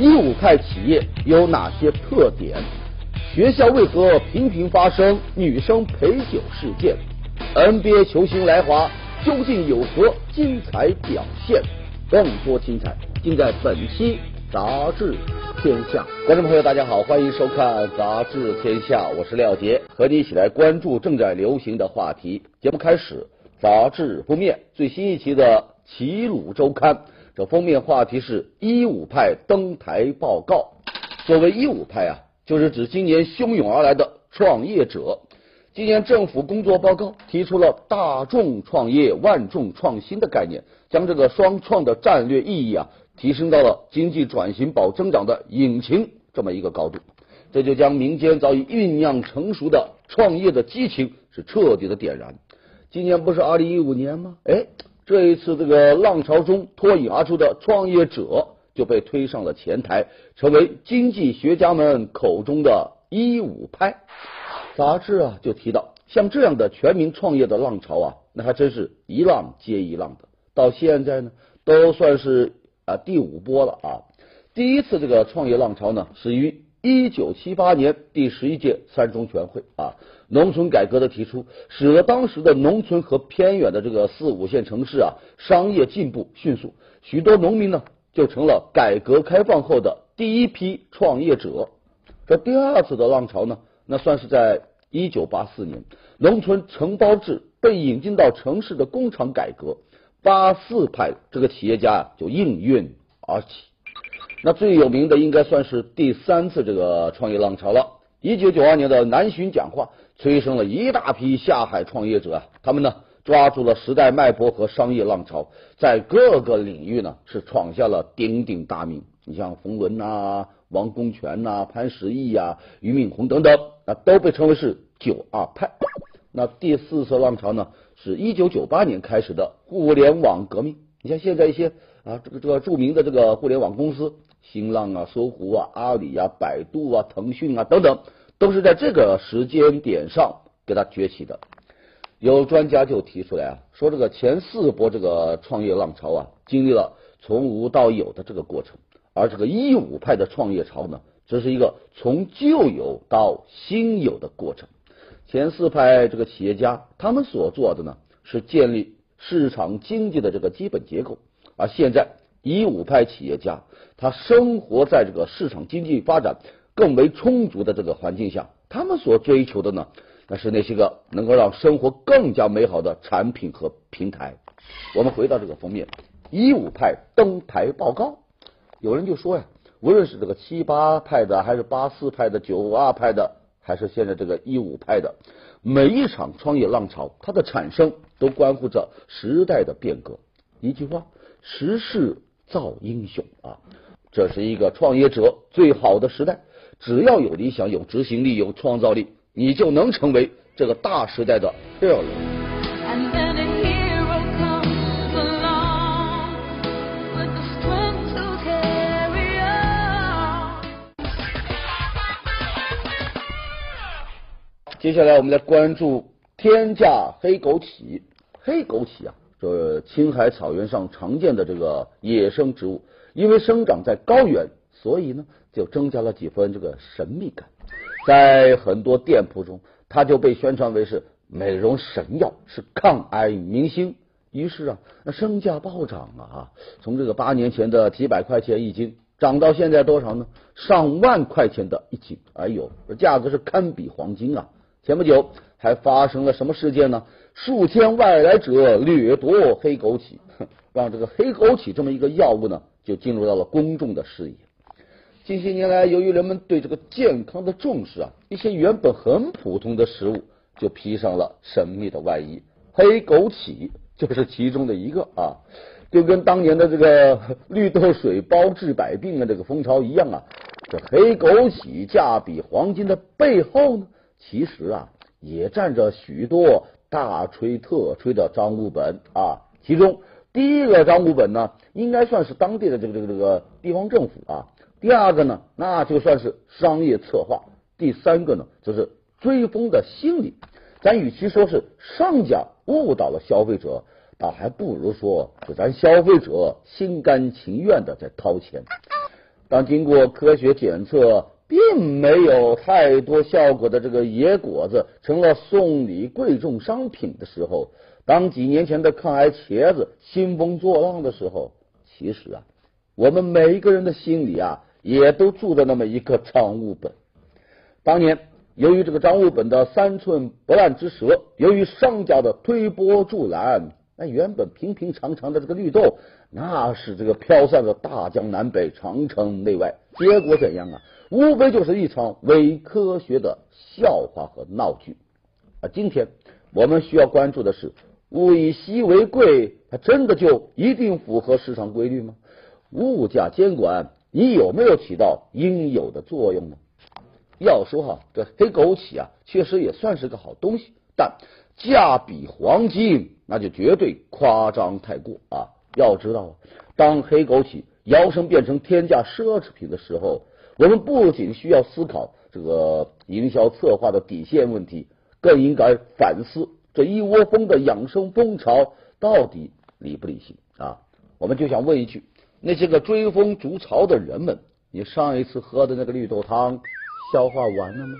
一五派企业有哪些特点？学校为何频频发生女生陪酒事件？NBA 球星来华究竟有何精彩表现？更多精彩尽在本期杂志天下。观众朋友，大家好，欢迎收看杂志天下，我是廖杰，和你一起来关注正在流行的话题。节目开始，杂志封面最新一期的《齐鲁周刊》。这封面话题是一五派登台报告。所谓一五派啊，就是指今年汹涌而来的创业者。今年政府工作报告提出了大众创业、万众创新的概念，将这个双创的战略意义啊提升到了经济转型保增长的引擎这么一个高度。这就将民间早已酝酿成熟的创业的激情是彻底的点燃。今年不是二零一五年吗？哎。这一次，这个浪潮中脱颖而出的创业者就被推上了前台，成为经济学家们口中的“一五派”。杂志啊就提到，像这样的全民创业的浪潮啊，那还真是一浪接一浪的。到现在呢，都算是啊第五波了啊。第一次这个创业浪潮呢，始于一九七八年第十一届三中全会啊。农村改革的提出，使得当时的农村和偏远的这个四五线城市啊，商业进步迅速，许多农民呢就成了改革开放后的第一批创业者。这第二次的浪潮呢，那算是在一九八四年，农村承包制被引进到城市的工厂改革，八四派这个企业家就应运而起。那最有名的应该算是第三次这个创业浪潮了。一九九二年的南巡讲话。催生了一大批下海创业者啊，他们呢抓住了时代脉搏和商业浪潮，在各个领域呢是闯下了鼎鼎大名。你像冯仑呐、王功权呐、潘石屹呀、俞敏洪等等，那都被称为是九二派。那第四次浪潮呢，是一九九八年开始的互联网革命。你像现在一些啊，这个这个著名的这个互联网公司，新浪啊、搜狐啊、阿里啊、百度啊、腾讯啊等等。都是在这个时间点上给它崛起的。有专家就提出来啊，说这个前四波这个创业浪潮啊，经历了从无到有的这个过程，而这个一五派的创业潮呢，这是一个从旧有到新有的过程。前四派这个企业家，他们所做的呢，是建立市场经济的这个基本结构，而现在一五派企业家，他生活在这个市场经济发展。更为充足的这个环境下，他们所追求的呢，那是那些个能够让生活更加美好的产品和平台。我们回到这个封面，一五派登台报告，有人就说呀，无论是这个七八派的，还是八四派的，九二派的，还是现在这个一五派的，每一场创业浪潮，它的产生都关乎着时代的变革。一句话，时势造英雄啊，这是一个创业者最好的时代。只要有理想、有执行力、有创造力，你就能成为这个大时代的 hero。接下来我们来关注天价黑枸杞。黑枸杞啊，这青海草原上常见的这个野生植物，因为生长在高原，所以呢。就增加了几分这个神秘感，在很多店铺中，它就被宣传为是美容神药，是抗癌明星。于是啊，那身价暴涨啊，从这个八年前的几百块钱一斤，涨到现在多少呢？上万块钱的一斤。哎呦，这价格是堪比黄金啊！前不久还发生了什么事件呢？数千外来者掠夺黑枸杞，让这个黑枸杞这么一个药物呢，就进入到了公众的视野。近些年来，由于人们对这个健康的重视啊，一些原本很普通的食物就披上了神秘的外衣。黑枸杞就是其中的一个啊，就跟当年的这个 绿豆水包治百病的这个风潮一样啊。这黑枸杞价比黄金的背后呢，其实啊也站着许多大吹特吹的账务本啊。其中第一个账务本呢，应该算是当地的这个这个这个地方政府啊。第二个呢，那就算是商业策划；第三个呢，就是追风的心理。咱与其说是商家误导了消费者，倒还不如说是咱消费者心甘情愿的在掏钱。当经过科学检测，并没有太多效果的这个野果子成了送礼贵重商品的时候，当几年前的抗癌茄子兴风作浪的时候，其实啊，我们每一个人的心里啊，也都住着那么一个张悟本。当年由于这个张悟本的三寸不烂之舌，由于商家的推波助澜，那原本平平常常的这个绿豆，那是这个飘散的大江南北、长城内外，结果怎样啊？无非就是一场伪科学的笑话和闹剧啊！今天我们需要关注的是，物以稀为贵，它真的就一定符合市场规律吗？物价监管，你有没有起到应有的作用呢？要说哈，这黑枸杞啊，确实也算是个好东西，但价比黄金，那就绝对夸张太过啊！要知道，当黑枸杞摇身变成天价奢侈品的时候，我们不仅需要思考这个营销策划的底线问题，更应该反思这一窝蜂的养生风潮到底理不理性啊？我们就想问一句：那些个追风逐潮的人们，你上一次喝的那个绿豆汤消化完了吗？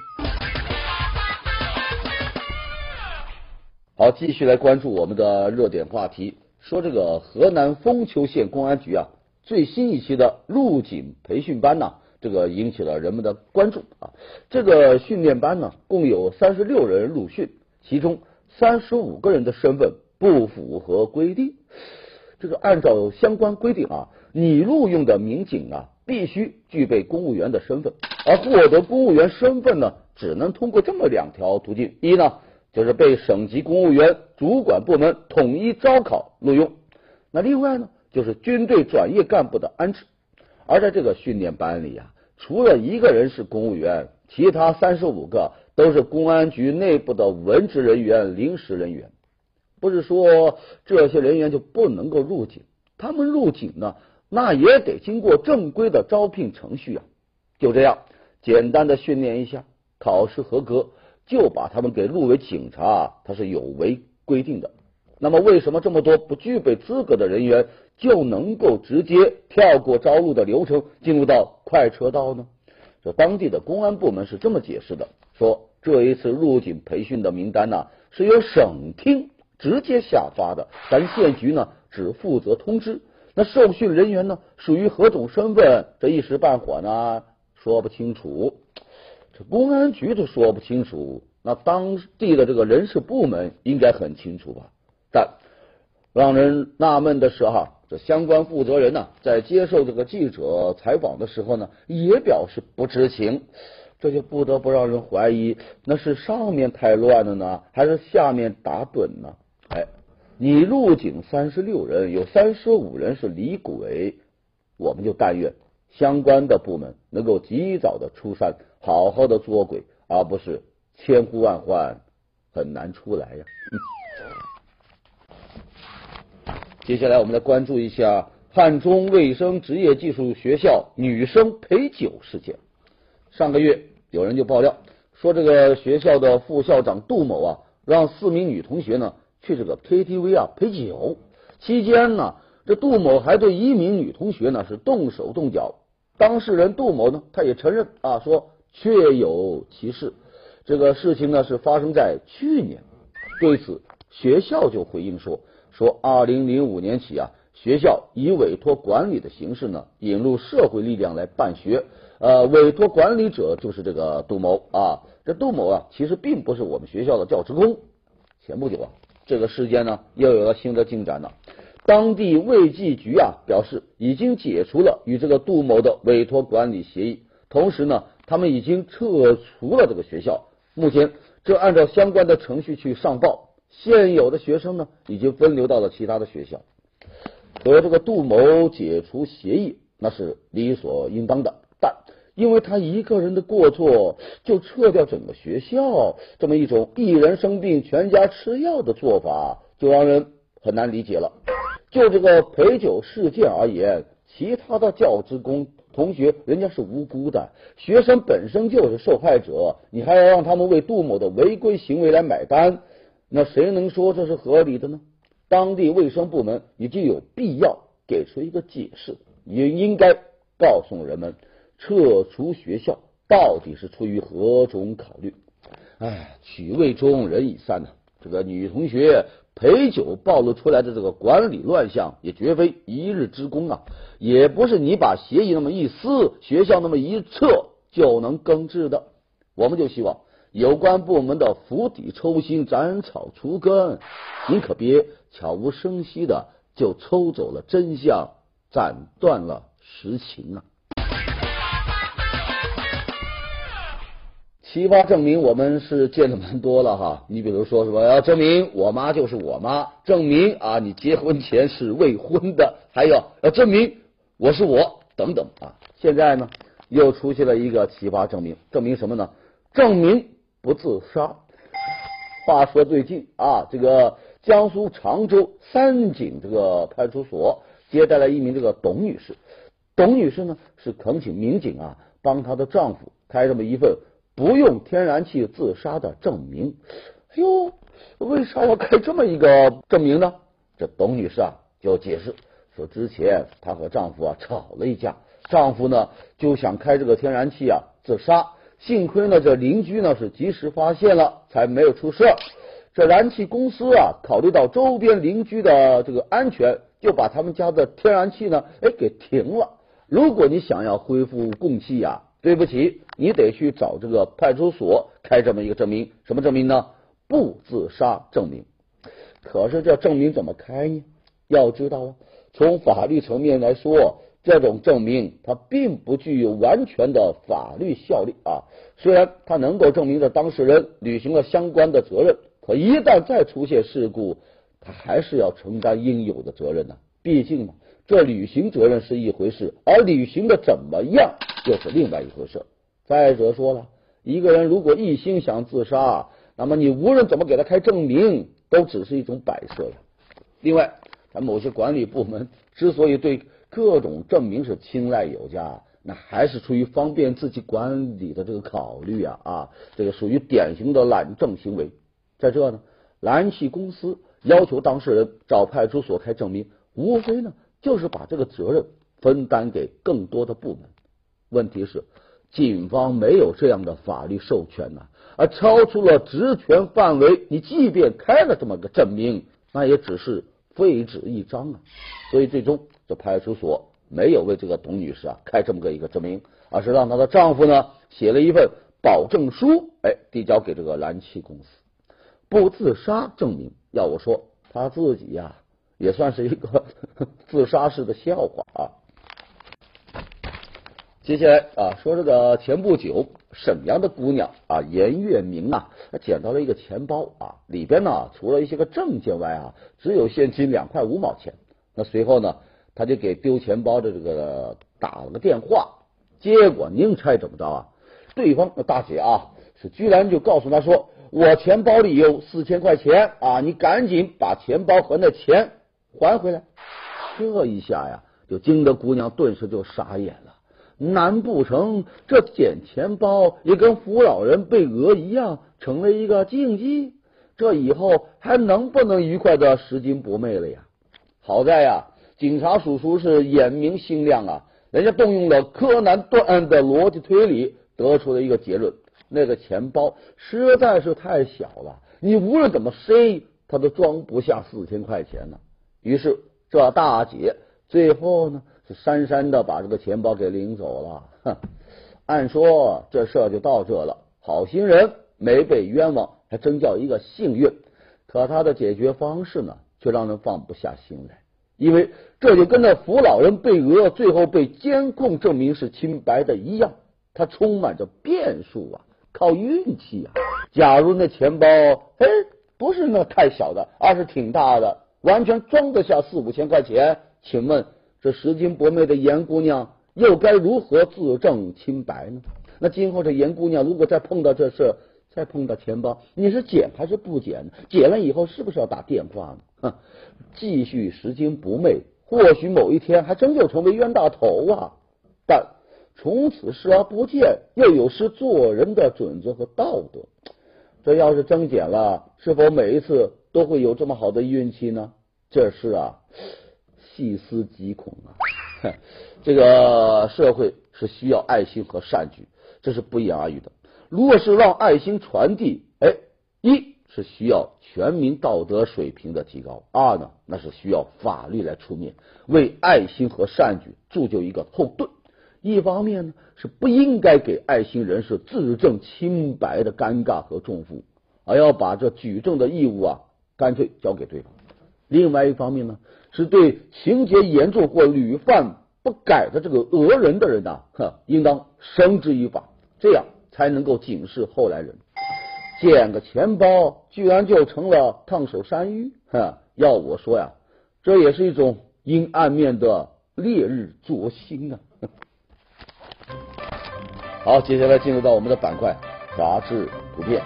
好，继续来关注我们的热点话题，说这个河南封丘县公安局啊，最新一期的陆警培训班呢。这个引起了人们的关注啊！这个训练班呢，共有三十六人入训，其中三十五个人的身份不符合规定。这个按照相关规定啊，拟录用的民警啊，必须具备公务员的身份，而获得公务员身份呢，只能通过这么两条途径：一呢，就是被省级公务员主管部门统一招考录用；那另外呢，就是军队转业干部的安置。而在这个训练班里啊，除了一个人是公务员，其他三十五个都是公安局内部的文职人员、临时人员。不是说这些人员就不能够入警，他们入警呢，那也得经过正规的招聘程序啊。就这样，简单的训练一下，考试合格，就把他们给录为警察，他是有违规定的。那么，为什么这么多不具备资格的人员？就能够直接跳过招录的流程，进入到快车道呢？这当地的公安部门是这么解释的：说这一次入警培训的名单呢，是由省厅直接下发的，咱县局呢只负责通知。那受训人员呢属于何种身份？这一时半会呢说不清楚。这公安局都说不清楚，那当地的这个人事部门应该很清楚吧？但让人纳闷的是哈。这相关负责人呢，在接受这个记者采访的时候呢，也表示不知情，这就不得不让人怀疑，那是上面太乱了呢，还是下面打盹呢？哎，你入警三十六人，有三十五人是李鬼，我们就但愿相关的部门能够及早的出山，好好的捉鬼，而不是千呼万唤很难出来呀。接下来，我们来关注一下汉中卫生职业技术学校女生陪酒事件。上个月，有人就爆料说，这个学校的副校长杜某啊，让四名女同学呢去这个 KTV 啊陪酒。期间呢，这杜某还对一名女同学呢是动手动脚。当事人杜某呢，他也承认啊，说确有其事。这个事情呢是发生在去年。对此，学校就回应说。说，二零零五年起啊，学校以委托管理的形式呢，引入社会力量来办学。呃，委托管理者就是这个杜某啊。这杜某啊，其实并不是我们学校的教职工。前不久啊，这个事件呢，又有了新的进展了。当地卫计局啊，表示已经解除了与这个杜某的委托管理协议，同时呢，他们已经撤除了这个学校。目前，正按照相关的程序去上报。现有的学生呢，已经分流到了其他的学校。和这个杜某解除协议，那是理所应当的。但因为他一个人的过错，就撤掉整个学校，这么一种一人生病全家吃药的做法，就让人很难理解了。就这个陪酒事件而言，其他的教职工同学人家是无辜的，学生本身就是受害者，你还要让他们为杜某的违规行为来买单？那谁能说这是合理的呢？当地卫生部门已经有必要给出一个解释，也应该告诉人们撤除学校到底是出于何种考虑。哎，曲未终，人已散呢。这个女同学陪酒暴露出来的这个管理乱象，也绝非一日之功啊，也不是你把协议那么一撕，学校那么一撤就能根治的。我们就希望有关部门的釜底抽薪，斩草除根。您可别悄无声息的就抽走了真相，斩断了实情啊！奇葩证明我们是见的蛮多了哈，你比如说什么要证明我妈就是我妈，证明啊你结婚前是未婚的，还有要证明我是我等等啊。现在呢又出现了一个奇葩证明，证明什么呢？证明不自杀。话说最近啊，这个江苏常州三井这个派出所接待了一名这个董女士，董女士呢是恳请民警啊帮她的丈夫开这么一份。不用天然气自杀的证明，哎呦，为啥要开这么一个证明呢？这董女士啊就解释说，之前她和丈夫啊吵了一架，丈夫呢就想开这个天然气啊自杀，幸亏呢这邻居呢是及时发现了，才没有出事。这燃气公司啊考虑到周边邻居的这个安全，就把他们家的天然气呢哎给停了。如果你想要恢复供气呀。对不起，你得去找这个派出所开这么一个证明，什么证明呢？不自杀证明。可是这证明怎么开呢？要知道啊，从法律层面来说，这种证明它并不具有完全的法律效力啊。虽然它能够证明这当事人履行了相关的责任，可一旦再出现事故，他还是要承担应有的责任呢。毕竟呢。这履行责任是一回事，而履行的怎么样又是另外一回事。再者说了，一个人如果一心想自杀，那么你无论怎么给他开证明，都只是一种摆设呀。另外，咱某些管理部门之所以对各种证明是青睐有加，那还是出于方便自己管理的这个考虑啊啊，这个属于典型的懒政行为。在这呢，燃气公司要求当事人找派出所开证明，无非呢。就是把这个责任分担给更多的部门。问题是，警方没有这样的法律授权呐，而超出了职权范围。你即便开了这么个证明，那也只是废纸一张啊。所以最终，这派出所没有为这个董女士啊开这么个一个证明，而是让她的丈夫呢写了一份保证书，哎，递交给这个燃气公司，不自杀证明。要我说，他自己呀。也算是一个 自杀式的笑话啊！接下来啊，说这个前不久沈阳的姑娘啊严月明啊，捡到了一个钱包啊，里边呢除了一些个证件外啊，只有现金两块五毛钱。那随后呢，他就给丢钱包的这个打了个电话，结果您猜怎么着啊？对方大姐啊，是居然就告诉他说：“我钱包里有四千块钱啊，你赶紧把钱包和那钱。”还回来，这一下呀，就惊得姑娘顿时就傻眼了。难不成这捡钱包也跟扶老人被讹一样，成了一个禁忌？这以后还能不能愉快的拾金不昧了呀？好在呀，警察叔叔是眼明心亮啊，人家动用了柯南断案的逻辑推理，得出了一个结论：那个钱包实在是太小了，你无论怎么塞，它都装不下四千块钱呢。于是，这大姐最后呢是姗姗的把这个钱包给领走了。哼，按说这事儿就到这了，好心人没被冤枉，还真叫一个幸运。可他的解决方式呢，却让人放不下心来，因为这就跟那扶老人被讹，最后被监控证明是清白的一样，他充满着变数啊，靠运气啊。假如那钱包哎不是那太小的，而是挺大的。完全装得下四五千块钱，请问这拾金不昧的严姑娘又该如何自证清白呢？那今后这严姑娘如果再碰到这事，再碰到钱包，你是捡还是不捡呢？捡了以后是不是要打电话呢？哼，继续拾金不昧，或许某一天还真就成为冤大头啊！但从此视而不见，又有失做人的准则和道德。这要是真捡了，是否每一次？都会有这么好的运气呢？这事啊，细思极恐啊！这个社会是需要爱心和善举，这是不言而喻的。如果是让爱心传递，哎，一是需要全民道德水平的提高；二呢，那是需要法律来出面为爱心和善举铸就一个后盾。一方面呢，是不应该给爱心人士自证清白的尴尬和重负，而要把这举证的义务啊，干脆交给对方。另外一方面呢，是对情节严重或屡犯不改的这个讹人的人呐，呵，应当绳之以法，这样才能够警示后来人。捡个钱包居然就成了烫手山芋，哈！要我说呀，这也是一种阴暗面的烈日灼心啊。好，接下来进入到我们的板块杂志图片。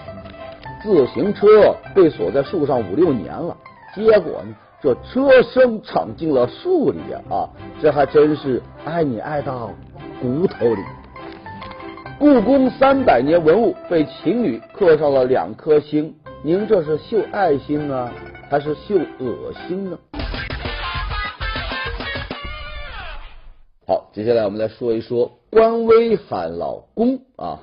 自行车被锁在树上五六年了，结果呢，这车声藏进了树里！啊，这还真是爱你爱到骨头里。故宫三百年文物被情侣刻上了两颗星，您这是秀爱心呢，还是秀恶心呢？好，接下来我们来说一说官微喊老公啊，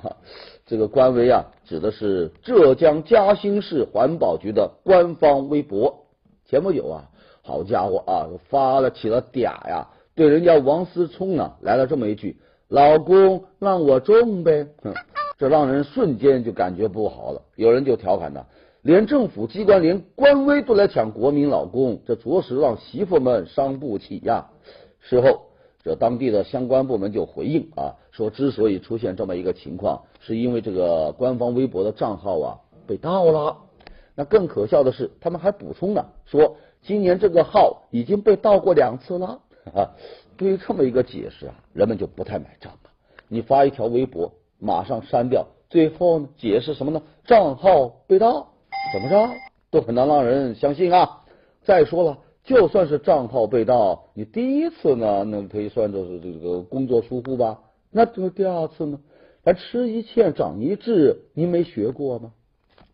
这个官微啊，指的是浙江嘉兴市环保局的官方微博。前不久啊，好家伙啊，发了起了嗲呀，对人家王思聪呢来了这么一句：“老公让我种呗。”哼，这让人瞬间就感觉不好了。有人就调侃他，连政府机关连官微都来抢国民老公，这着实让媳妇们伤不起呀。事后。这当地的相关部门就回应啊，说之所以出现这么一个情况，是因为这个官方微博的账号啊被盗了。那更可笑的是，他们还补充呢，说今年这个号已经被盗过两次了。对于这么一个解释啊，人们就不太买账了。你发一条微博，马上删掉，最后呢解释什么呢？账号被盗，怎么着都很难让人相信啊。再说了。就算是账号被盗，你第一次呢，那可以算作是这个工作疏忽吧？那这第二次呢？咱吃一堑长一智，您没学过吗？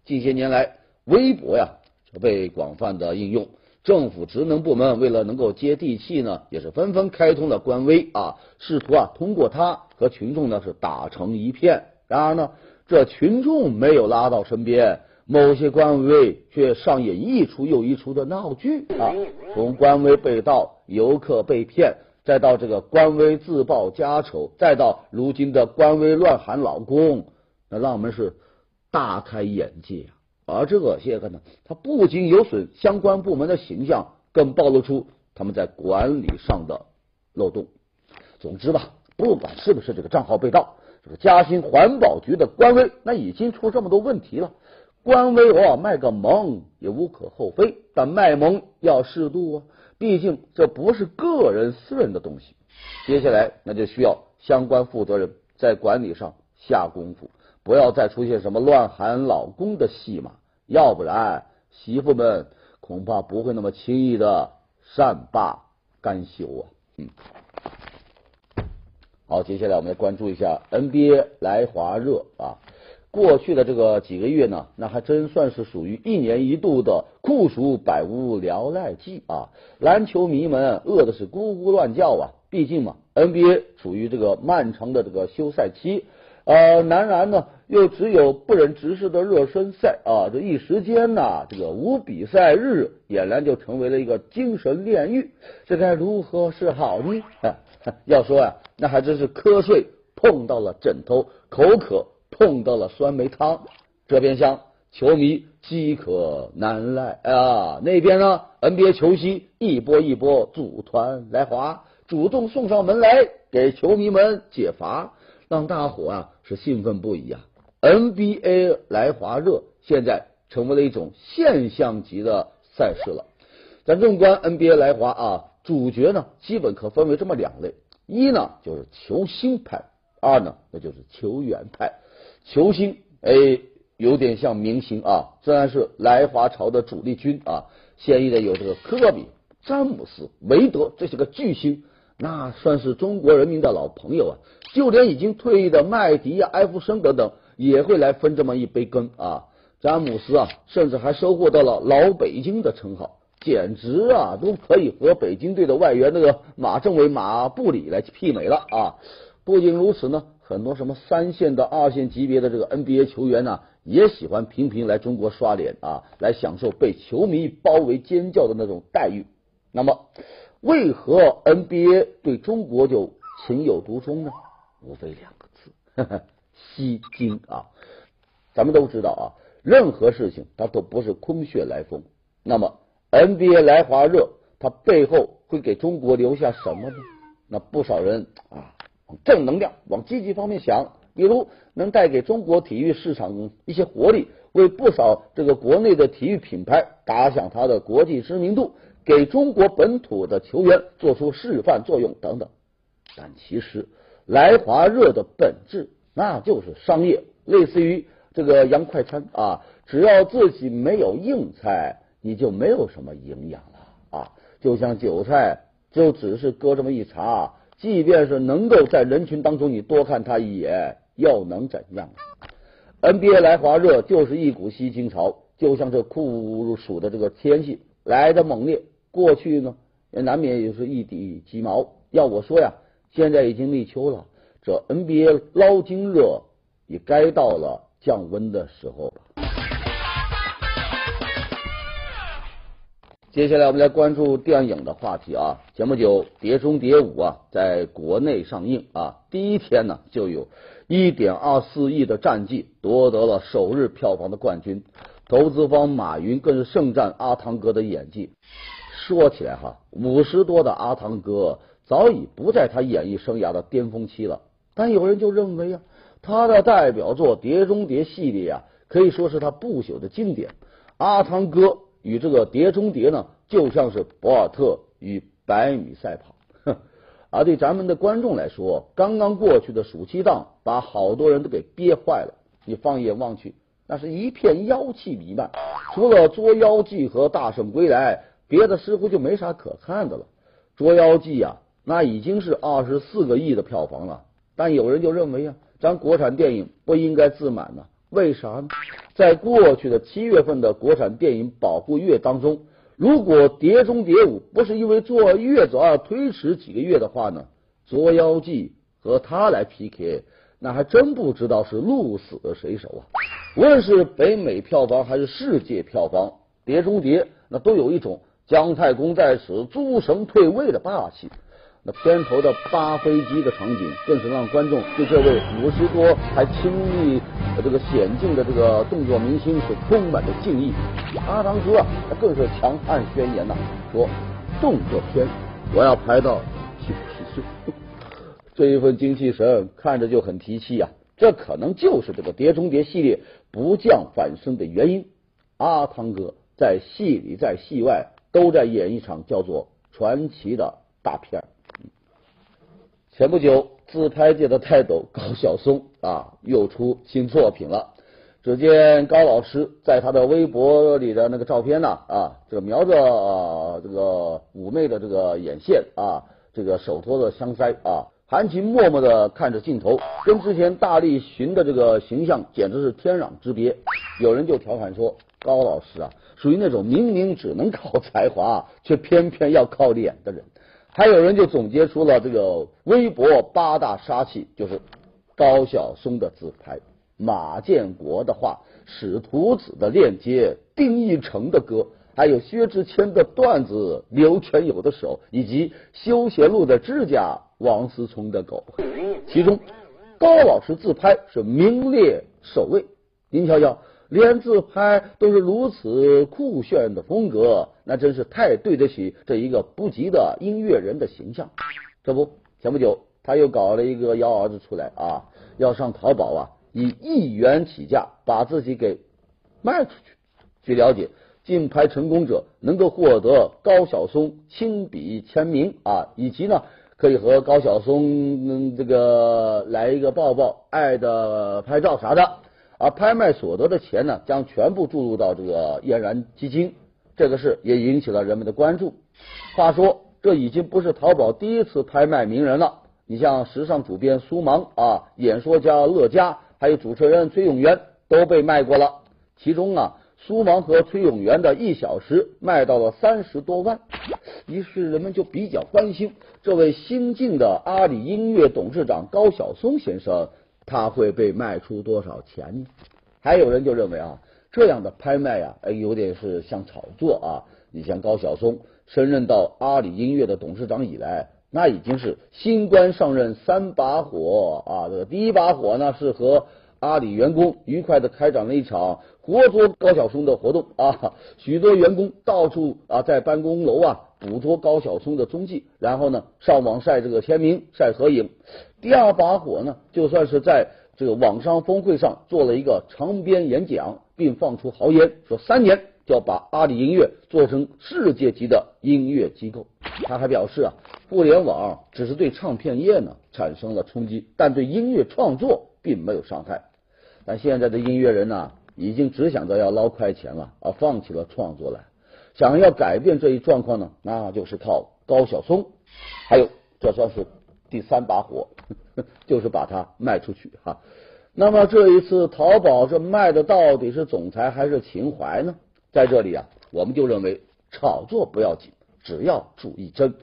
近些年来，微博呀就被广泛的应用，政府职能部门为了能够接地气呢，也是纷纷开通了官微啊，试图啊通过它和群众呢是打成一片。然而呢，这群众没有拉到身边。某些官微却上演一出又一出的闹剧啊！从官微被盗、游客被骗，再到这个官微自曝家丑，再到如今的官微乱喊老公，那让我们是大开眼界啊！而这些个呢，它不仅有损相关部门的形象，更暴露出他们在管理上的漏洞。总之吧，不管是不是这个账号被盗，这个嘉兴环保局的官微那已经出这么多问题了。官微偶尔卖个萌也无可厚非，但卖萌要适度啊，毕竟这不是个人私人的东西。接下来那就需要相关负责人在管理上下功夫，不要再出现什么乱喊老公的戏码，要不然媳妇们恐怕不会那么轻易的善罢甘休啊。嗯，好，接下来我们来关注一下 NBA 来华热啊。过去的这个几个月呢，那还真算是属于一年一度的酷暑百无聊赖季啊！篮球迷们饿的是咕咕乱叫啊！毕竟嘛，NBA 处于这个漫长的这个休赛期，呃，男篮呢又只有不忍直视的热身赛啊，这一时间呢，这个无比赛日俨然就成为了一个精神炼狱，这该如何是好呢？要说呀，那还真是瞌睡碰到了枕头，口渴。碰到了酸梅汤，这边厢球迷饥渴难耐啊！那边呢，NBA 球星一波一波组团来华，主动送上门来给球迷们解乏，让大伙啊是兴奋不已啊！NBA 来华热现在成为了一种现象级的赛事了。咱纵观 NBA 来华啊，主角呢基本可分为这么两类：一呢就是球星派，二呢那就是球员派。球星哎，有点像明星啊，虽然是来华潮的主力军啊，现役的有这个科比、詹姆斯、韦德这些个巨星，那算是中国人民的老朋友啊。就连已经退役的麦迪呀、艾弗森等等，也会来分这么一杯羹啊。詹姆斯啊，甚至还收获到了“老北京”的称号。简直啊都可以和北京队的外援那个马政委、马布里来媲美了啊！不仅如此呢，很多什么三线的、二线级别的这个 NBA 球员呢，也喜欢频频来中国刷脸啊，来享受被球迷包围尖叫的那种待遇。那么，为何 NBA 对中国就情有独钟呢？无非两个字：呵 呵吸金啊！咱们都知道啊，任何事情它都不是空穴来风。那么 NBA 来华热，它背后会给中国留下什么呢？那不少人啊，正能量往积极方面想，比如能带给中国体育市场一些活力，为不少这个国内的体育品牌打响它的国际知名度，给中国本土的球员做出示范作用等等。但其实来华热的本质那就是商业，类似于。这个洋快餐啊，只要自己没有硬菜，你就没有什么营养了啊！就像韭菜，就只是搁这么一茬，即便是能够在人群当中你多看他一眼，又能怎样？NBA 来华热就是一股吸金潮，就像这酷暑的这个天气来的猛烈，过去呢也难免也是一地鸡毛。要我说呀，现在已经立秋了，这 NBA 捞金热也该到了。降温的时候吧。接下来我们来关注电影的话题啊。前不久《碟中谍五》啊，在国内上映啊，第一天呢就有一点二四亿的战绩夺得了首日票房的冠军。投资方马云更是盛赞阿汤哥的演技。说起来哈，五十多的阿汤哥早已不在他演艺生涯的巅峰期了，但有人就认为啊。他的代表作《碟中谍》系列啊，可以说是他不朽的经典。阿汤哥与这个《碟中谍》呢，就像是博尔特与百米赛跑。而对咱们的观众来说，刚刚过去的暑期档把好多人都给憋坏了。你放眼望去，那是一片妖气弥漫，除了《捉妖记》和《大圣归来》，别的似乎就没啥可看的了。《捉妖记》啊，那已经是二十四个亿的票房了，但有人就认为啊。咱国产电影不应该自满呢？为啥呢？在过去的七月份的国产电影保护月当中，如果《碟中谍五》不是因为坐月子而推迟几个月的话呢，《捉妖记》和他来 PK，那还真不知道是鹿死谁手啊！无论是北美票房还是世界票房，《碟中谍》那都有一种姜太公在此，诸神退位的霸气。那片头的扒飞机的场景，更是让观众对这位五十多还亲历这个险境的这个动作明星是充满了敬意。阿汤哥啊，更是强悍宣言呐，说动作片我要拍到九十岁。这一份精气神看着就很提气呀，这可能就是这个《碟中谍》系列不降反升的原因。阿汤哥在戏里在戏外都在演一场叫做传奇的大片。前不久，自拍界的泰斗高晓松啊，又出新作品了。只见高老师在他的微博里的那个照片呢，啊，这个描着这个妩媚的这个眼线啊，这个手托着香腮啊，含情脉脉的看着镜头，跟之前大力寻的这个形象简直是天壤之别。有人就调侃说，高老师啊，属于那种明明只能靠才华，却偏偏要靠脸的人。还有人就总结出了这个微博八大杀器，就是高晓松的自拍、马建国的画、使徒子的链接、丁义成的歌，还有薛之谦的段子、刘全友的手，以及休闲路的指甲、王思聪的狗。其中，高老师自拍是名列首位。您瞧瞧。连自拍都是如此酷炫的风格，那真是太对得起这一个不羁的音乐人的形象。这不，前不久他又搞了一个幺蛾子出来啊，要上淘宝啊，以一元起价把自己给卖出去。据了解，竞拍成功者能够获得高晓松亲笔签名啊，以及呢可以和高晓松这个来一个抱抱、爱的拍照啥的。而拍卖所得的钱呢，将全部注入到这个嫣然基金。这个事也引起了人们的关注。话说，这已经不是淘宝第一次拍卖名人了。你像时尚主编苏芒啊，演说家乐嘉，还有主持人崔永元都被卖过了。其中啊，苏芒和崔永元的一小时卖到了三十多万，于是人们就比较关心这位新晋的阿里音乐董事长高晓松先生，他会被卖出多少钱呢？还有人就认为啊，这样的拍卖呀，哎，有点是像炒作啊。你像高晓松升任到阿里音乐的董事长以来。那已经是新官上任三把火啊！这个第一把火呢，是和阿里员工愉快的开展了一场活捉高晓松的活动啊！许多员工到处啊在办公楼啊捕捉高晓松的踪迹，然后呢上网晒这个签名、晒合影。第二把火呢，就算是在这个网上峰会上做了一个长篇演讲，并放出豪言，说三年就要把阿里音乐做成世界级的音乐机构。他还表示啊。互联网只是对唱片业呢产生了冲击，但对音乐创作并没有伤害。但现在的音乐人呢，已经只想着要捞快钱了，而放弃了创作了。想要改变这一状况呢，那就是靠高晓松。还有，这算是第三把火，就是把它卖出去哈。那么这一次淘宝这卖的到底是总裁还是情怀呢？在这里啊，我们就认为炒作不要紧，只要注意真。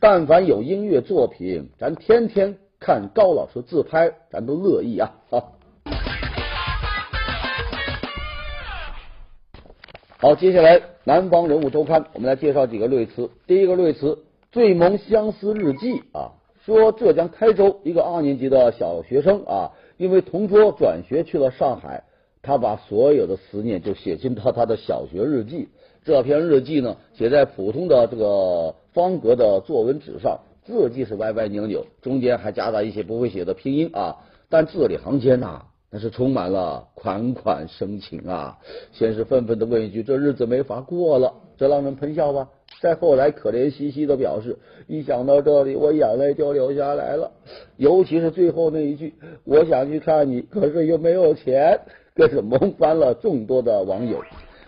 但凡有音乐作品，咱天天看高老师自拍，咱都乐意啊！好，好，接下来南方人物周刊，我们来介绍几个类词。第一个类词“最萌相思日记”啊，说浙江台州一个二年级的小学生啊，因为同桌转学去了上海，他把所有的思念就写进到他的小学日记。这篇日记呢，写在普通的这个。方格的作文纸上，字迹是歪歪扭扭，中间还夹杂一些不会写的拼音啊，但字里行间呐，那是充满了款款深情啊。先是愤愤的问一句：“这日子没法过了。”这让人喷笑吧。再后来可怜兮兮的表示：“一想到这里，我眼泪就流下来了。”尤其是最后那一句：“我想去看你，可是又没有钱。”更是萌翻了众多的网友。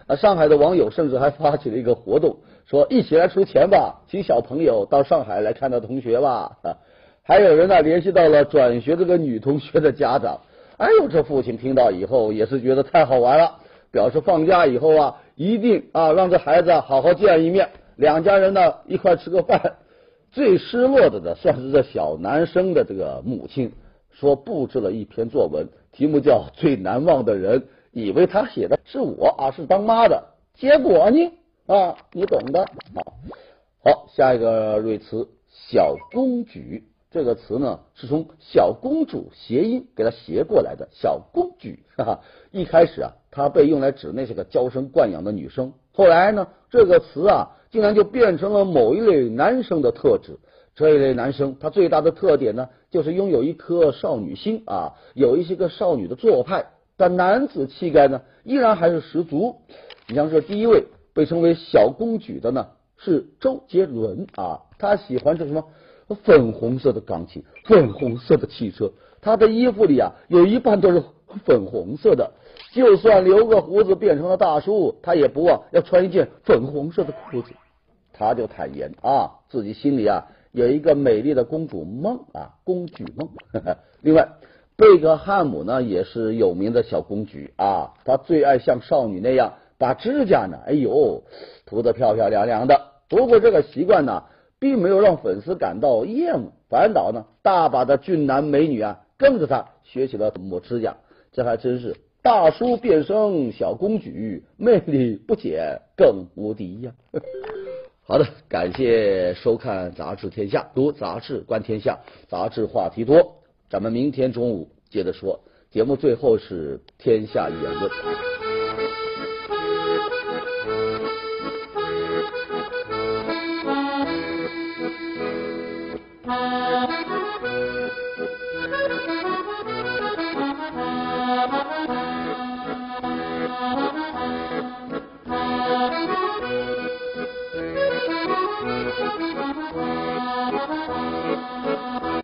啊，上海的网友甚至还发起了一个活动。说一起来出钱吧，请小朋友到上海来看他同学吧。还有人呢联系到了转学这个女同学的家长。哎呦，这父亲听到以后也是觉得太好玩了，表示放假以后啊，一定啊让这孩子好好见一面，两家人呢一块吃个饭。最失落的呢，算是这小男生的这个母亲，说布置了一篇作文，题目叫《最难忘的人》，以为他写的是我啊，是当妈的，结果呢？啊，你懂的。好，好，下一个瑞词“小公举”这个词呢，是从“小公主”谐音给它谐过来的。小公举，哈哈，一开始啊，它被用来指那些个娇生惯养的女生。后来呢，这个词啊，竟然就变成了某一类男生的特质。这一类男生，他最大的特点呢，就是拥有一颗少女心啊，有一些个少女的做派，但男子气概呢，依然还是十足。你像这第一位。被称为小公举的呢是周杰伦啊，他喜欢这什么粉红色的钢琴，粉红色的汽车，他的衣服里啊有一半都是粉红色的，就算留个胡子变成了大叔，他也不忘要穿一件粉红色的裤子。他就坦言啊，自己心里啊有一个美丽的公主梦啊，公举梦。另外，贝克汉姆呢也是有名的小公举啊，他最爱像少女那样。把指甲呢，哎呦，涂得漂漂亮亮的。不过这个习惯呢，并没有让粉丝感到厌恶，反倒呢，大把的俊男美女啊，跟着他学起了抹指甲。这还真是大叔变身小公举，魅力不减更无敌呀！好的，感谢收看《杂志天下》，读杂志观天下，杂志话题多。咱们明天中午接着说。节目最后是天下言论。Uh...